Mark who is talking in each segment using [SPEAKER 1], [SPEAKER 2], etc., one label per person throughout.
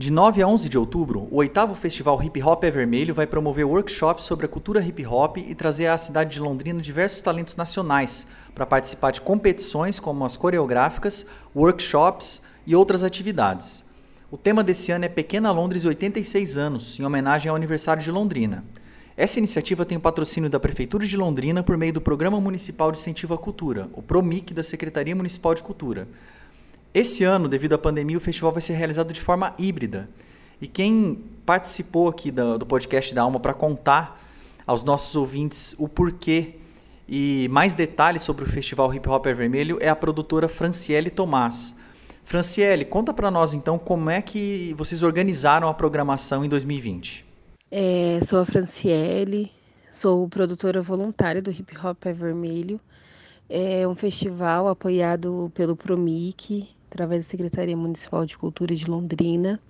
[SPEAKER 1] De 9 a 11 de outubro, o oitavo festival Hip Hop é Vermelho vai promover workshops sobre a cultura hip hop e trazer à cidade de Londrina diversos talentos nacionais para participar de competições como as coreográficas, workshops e outras atividades. O tema desse ano é Pequena Londres 86 anos, em homenagem ao aniversário de Londrina. Essa iniciativa tem o patrocínio da Prefeitura de Londrina por meio do Programa Municipal de Incentivo à Cultura, o PROMIC da Secretaria Municipal de Cultura. Esse ano, devido à pandemia, o festival vai ser realizado de forma híbrida. E quem participou aqui do, do podcast da Alma para contar aos nossos ouvintes o porquê e mais detalhes sobre o Festival Hip Hop é Vermelho é a produtora Franciele Tomás. Franciele, conta para nós então como é que vocês organizaram a programação em 2020.
[SPEAKER 2] É, sou a Franciele, sou produtora voluntária do Hip Hop é Vermelho. É um festival apoiado pelo Promic, através da Secretaria Municipal de Cultura de Londrina.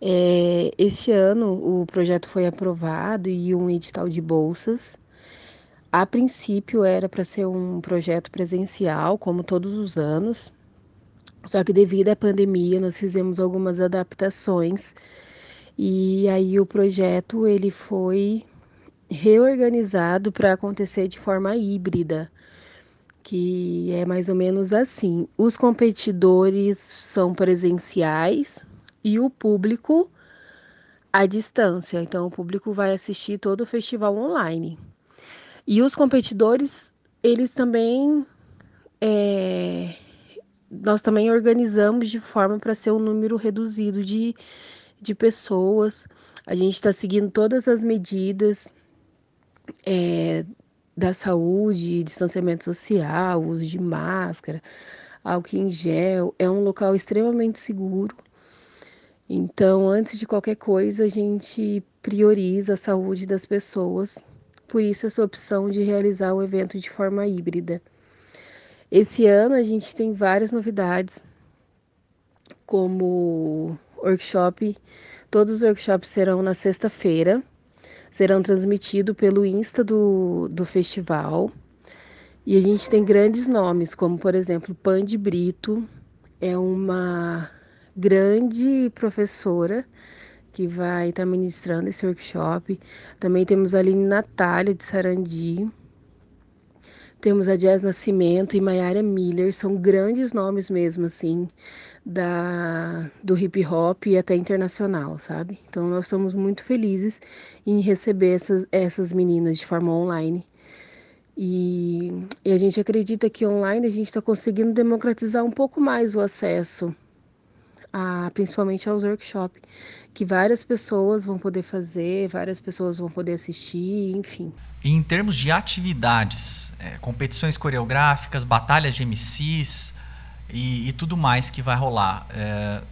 [SPEAKER 2] É, este ano o projeto foi aprovado e um edital de bolsas. A princípio era para ser um projeto presencial, como todos os anos, só que devido à pandemia nós fizemos algumas adaptações e aí o projeto ele foi reorganizado para acontecer de forma híbrida que é mais ou menos assim: os competidores são presenciais e o público à distância. Então, o público vai assistir todo o festival online. E os competidores, eles também. É, nós também organizamos de forma para ser um número reduzido de, de pessoas. A gente está seguindo todas as medidas. É, da saúde, distanciamento social, uso de máscara, álcool em gel. É um local extremamente seguro. Então, antes de qualquer coisa, a gente prioriza a saúde das pessoas. Por isso, essa opção de realizar o evento de forma híbrida. Esse ano, a gente tem várias novidades, como workshop. Todos os workshops serão na sexta-feira serão transmitidos pelo Insta do, do festival. E a gente tem grandes nomes, como por exemplo, Pande Brito, é uma grande professora que vai estar ministrando esse workshop. Também temos a Aline Natália de Sarandi. Temos a Jazz Nascimento e Mayara Miller, são grandes nomes mesmo, assim, da, do hip hop e até internacional, sabe? Então nós estamos muito felizes em receber essas, essas meninas de forma online. E, e a gente acredita que online a gente está conseguindo democratizar um pouco mais o acesso, a, principalmente aos workshops, que várias pessoas vão poder fazer, várias pessoas vão poder assistir, enfim.
[SPEAKER 1] E em termos de atividades, é, competições coreográficas, batalhas de MCs, e, e tudo mais que vai rolar. É,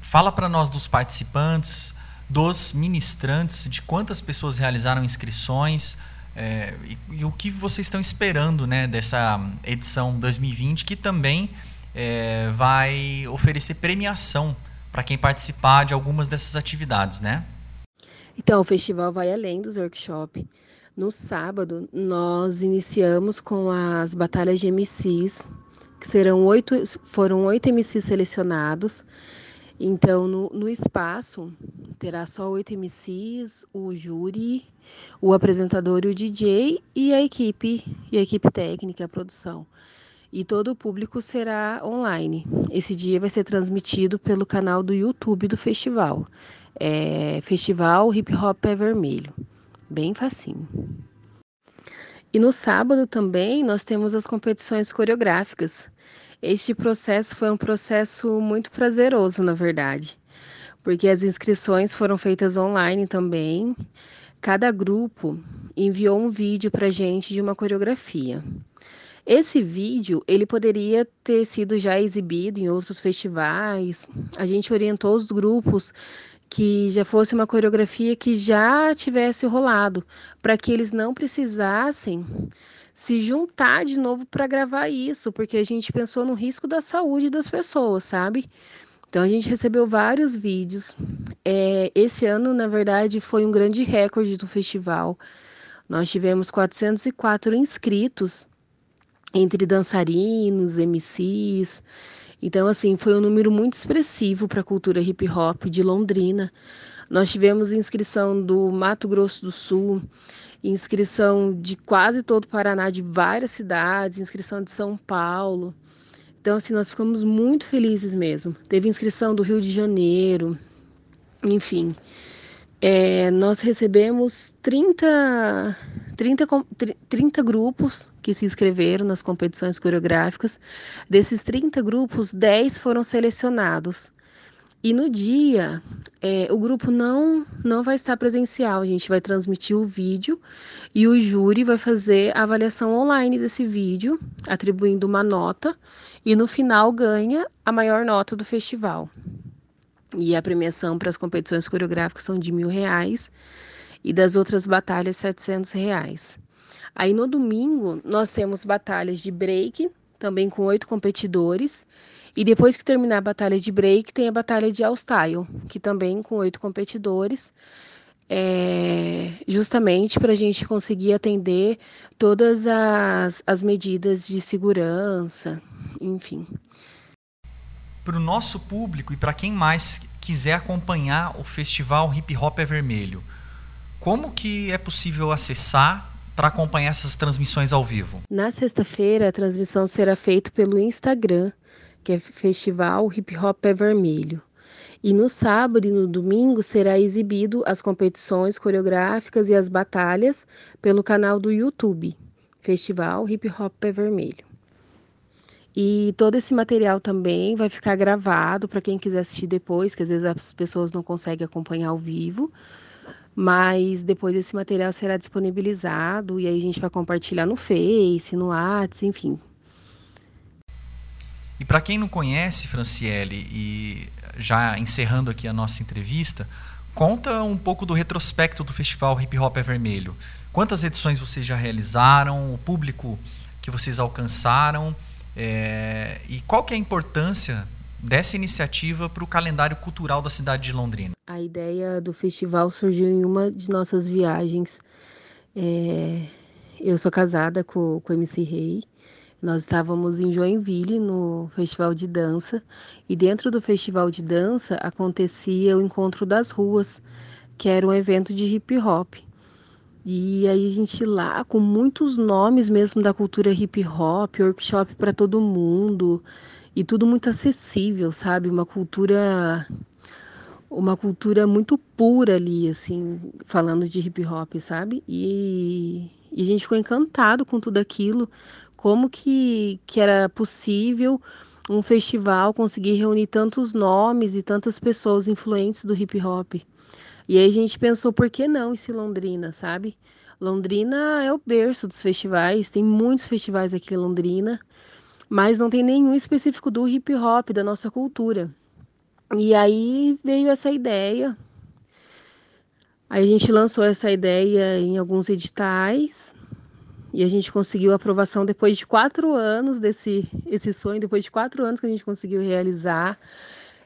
[SPEAKER 1] fala para nós dos participantes, dos ministrantes, de quantas pessoas realizaram inscrições é, e, e, o que vocês estão esperando né, dessa edição 2020, que também é, vai oferecer premiação para quem participar de algumas dessas atividades, né?
[SPEAKER 2] Então, o festival vai além dos workshops. No sábado, nós iniciamos com as batalhas de MCs, que serão oito, foram oito MCs selecionados. Então, no, no espaço, terá só oito MCs, o júri, o apresentador e o DJ e a equipe, e a equipe técnica, a produção. E todo o público será online. Esse dia vai ser transmitido pelo canal do YouTube do festival. É Festival Hip Hop é Vermelho. Bem facinho. E no sábado também nós temos as competições coreográficas. Este processo foi um processo muito prazeroso, na verdade, porque as inscrições foram feitas online também. Cada grupo enviou um vídeo para gente de uma coreografia. Esse vídeo ele poderia ter sido já exibido em outros festivais. A gente orientou os grupos que já fosse uma coreografia que já tivesse rolado, para que eles não precisassem se juntar de novo para gravar isso, porque a gente pensou no risco da saúde das pessoas, sabe? Então a gente recebeu vários vídeos. É, esse ano, na verdade, foi um grande recorde do festival. Nós tivemos 404 inscritos entre dançarinos, MCs, Então, assim, foi um número muito expressivo para a cultura hip hop de Londrina. Nós tivemos inscrição do Mato Grosso do Sul, inscrição de quase todo o Paraná, de várias cidades, inscrição de São Paulo. Então, assim, nós ficamos muito felizes mesmo. Teve inscrição do Rio de Janeiro, enfim. É, nós recebemos 30, 30, 30 grupos que se inscreveram nas competições coreográficas. Desses 30 grupos, 10 foram selecionados. E no dia, é, o grupo não, não vai estar presencial, a gente vai transmitir o vídeo e o júri vai fazer a avaliação online desse vídeo, atribuindo uma nota, e no final ganha a maior nota do festival. E a premiação para as competições coreográficas são de mil reais e das outras batalhas, setecentos reais. Aí no domingo, nós temos batalhas de break, também com oito competidores, e depois que terminar a batalha de break, tem a batalha de all-style, que também com oito competidores, é, justamente para a gente conseguir atender todas as, as medidas de segurança, enfim.
[SPEAKER 1] Para o nosso público e para quem mais quiser acompanhar o festival Hip Hop é Vermelho, como que é possível acessar para acompanhar essas transmissões ao vivo?
[SPEAKER 2] Na sexta-feira, a transmissão será feita pelo Instagram que é Festival Hip Hop é Vermelho. E no sábado e no domingo será exibido as competições coreográficas e as batalhas pelo canal do YouTube, Festival Hip Hop é Vermelho. E todo esse material também vai ficar gravado para quem quiser assistir depois, que às vezes as pessoas não conseguem acompanhar ao vivo. Mas depois esse material será disponibilizado e aí a gente vai compartilhar no Face, no WhatsApp, enfim,
[SPEAKER 1] e para quem não conhece, Franciele, e já encerrando aqui a nossa entrevista, conta um pouco do retrospecto do Festival Hip Hop é Vermelho. Quantas edições vocês já realizaram? O público que vocês alcançaram? É, e qual que é a importância dessa iniciativa para o calendário cultural da cidade de Londrina?
[SPEAKER 2] A ideia do festival surgiu em uma de nossas viagens. É, eu sou casada com, com o MC Rei nós estávamos em Joinville, no festival de dança, e dentro do festival de dança acontecia o Encontro das Ruas, que era um evento de hip hop. E aí a gente lá com muitos nomes mesmo da cultura hip hop, workshop para todo mundo, e tudo muito acessível, sabe? Uma cultura uma cultura muito pura ali, assim, falando de hip hop, sabe? E, e a gente ficou encantado com tudo aquilo, como que, que era possível um festival conseguir reunir tantos nomes e tantas pessoas influentes do hip hop. E aí a gente pensou, por que não esse Londrina, sabe? Londrina é o berço dos festivais, tem muitos festivais aqui em Londrina, mas não tem nenhum específico do hip hop, da nossa cultura. E aí veio essa ideia. Aí a gente lançou essa ideia em alguns editais, e a gente conseguiu aprovação depois de quatro anos desse esse sonho, depois de quatro anos que a gente conseguiu realizar.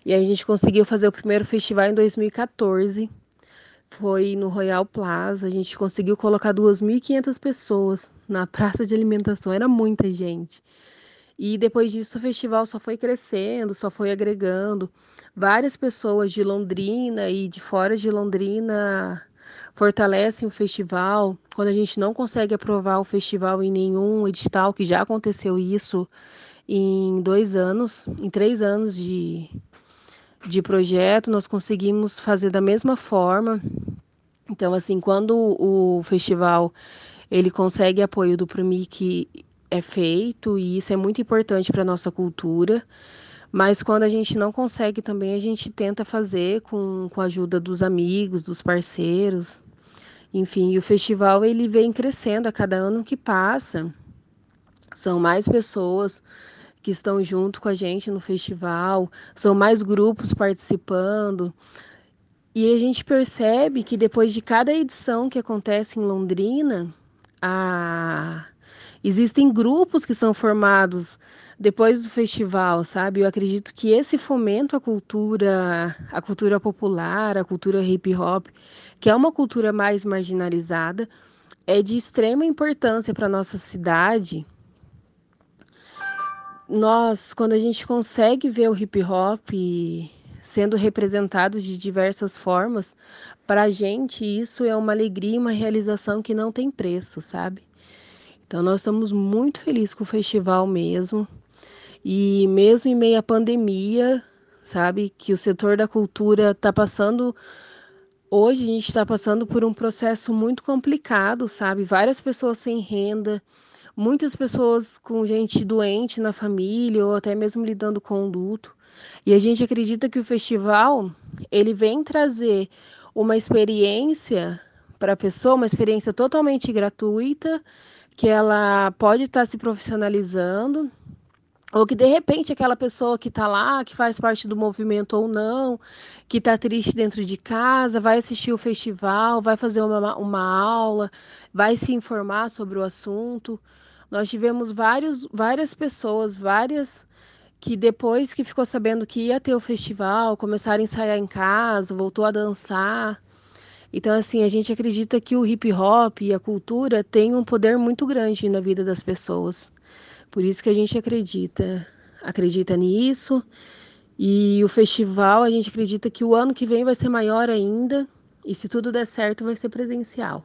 [SPEAKER 2] E aí a gente conseguiu fazer o primeiro festival em 2014. Foi no Royal Plaza. A gente conseguiu colocar 2.500 pessoas na praça de alimentação. Era muita gente. E depois disso o festival só foi crescendo, só foi agregando. Várias pessoas de Londrina e de fora de Londrina fortalecem o festival. Quando a gente não consegue aprovar o festival em nenhum edital, que já aconteceu isso em dois anos, em três anos de, de projeto, nós conseguimos fazer da mesma forma. Então, assim, quando o festival ele consegue apoio do PROMIC é feito, e isso é muito importante para a nossa cultura. Mas quando a gente não consegue também, a gente tenta fazer com, com a ajuda dos amigos, dos parceiros. Enfim, o festival ele vem crescendo a cada ano que passa. São mais pessoas que estão junto com a gente no festival, são mais grupos participando. E a gente percebe que depois de cada edição que acontece em Londrina, a... existem grupos que são formados depois do festival, sabe? Eu acredito que esse fomento à cultura, a cultura popular, a cultura hip hop, que é uma cultura mais marginalizada, é de extrema importância para nossa cidade, nós, quando a gente consegue ver o hip hop sendo representado de diversas formas, para a gente isso é uma alegria, uma realização que não tem preço, sabe? Então nós estamos muito felizes com o festival mesmo. E mesmo em meio à pandemia, sabe, que o setor da cultura está passando Hoje a gente está passando por um processo muito complicado, sabe? Várias pessoas sem renda, muitas pessoas com gente doente na família ou até mesmo lidando com luto. E a gente acredita que o festival ele vem trazer uma experiência para a pessoa, uma experiência totalmente gratuita, que ela pode estar tá se profissionalizando ou que de repente aquela pessoa que está lá, que faz parte do movimento ou não, que está triste dentro de casa, vai assistir o festival, vai fazer uma, uma aula, vai se informar sobre o assunto. Nós tivemos vários, várias pessoas, várias que depois que ficou sabendo que ia ter o festival, começaram a ensaiar em casa, voltou a dançar. Então, assim, a gente acredita que o hip hop e a cultura têm um poder muito grande na vida das pessoas. Por isso que a gente acredita, acredita nisso. E o festival, a gente acredita que o ano que vem vai ser maior ainda. E se tudo der certo, vai ser presencial.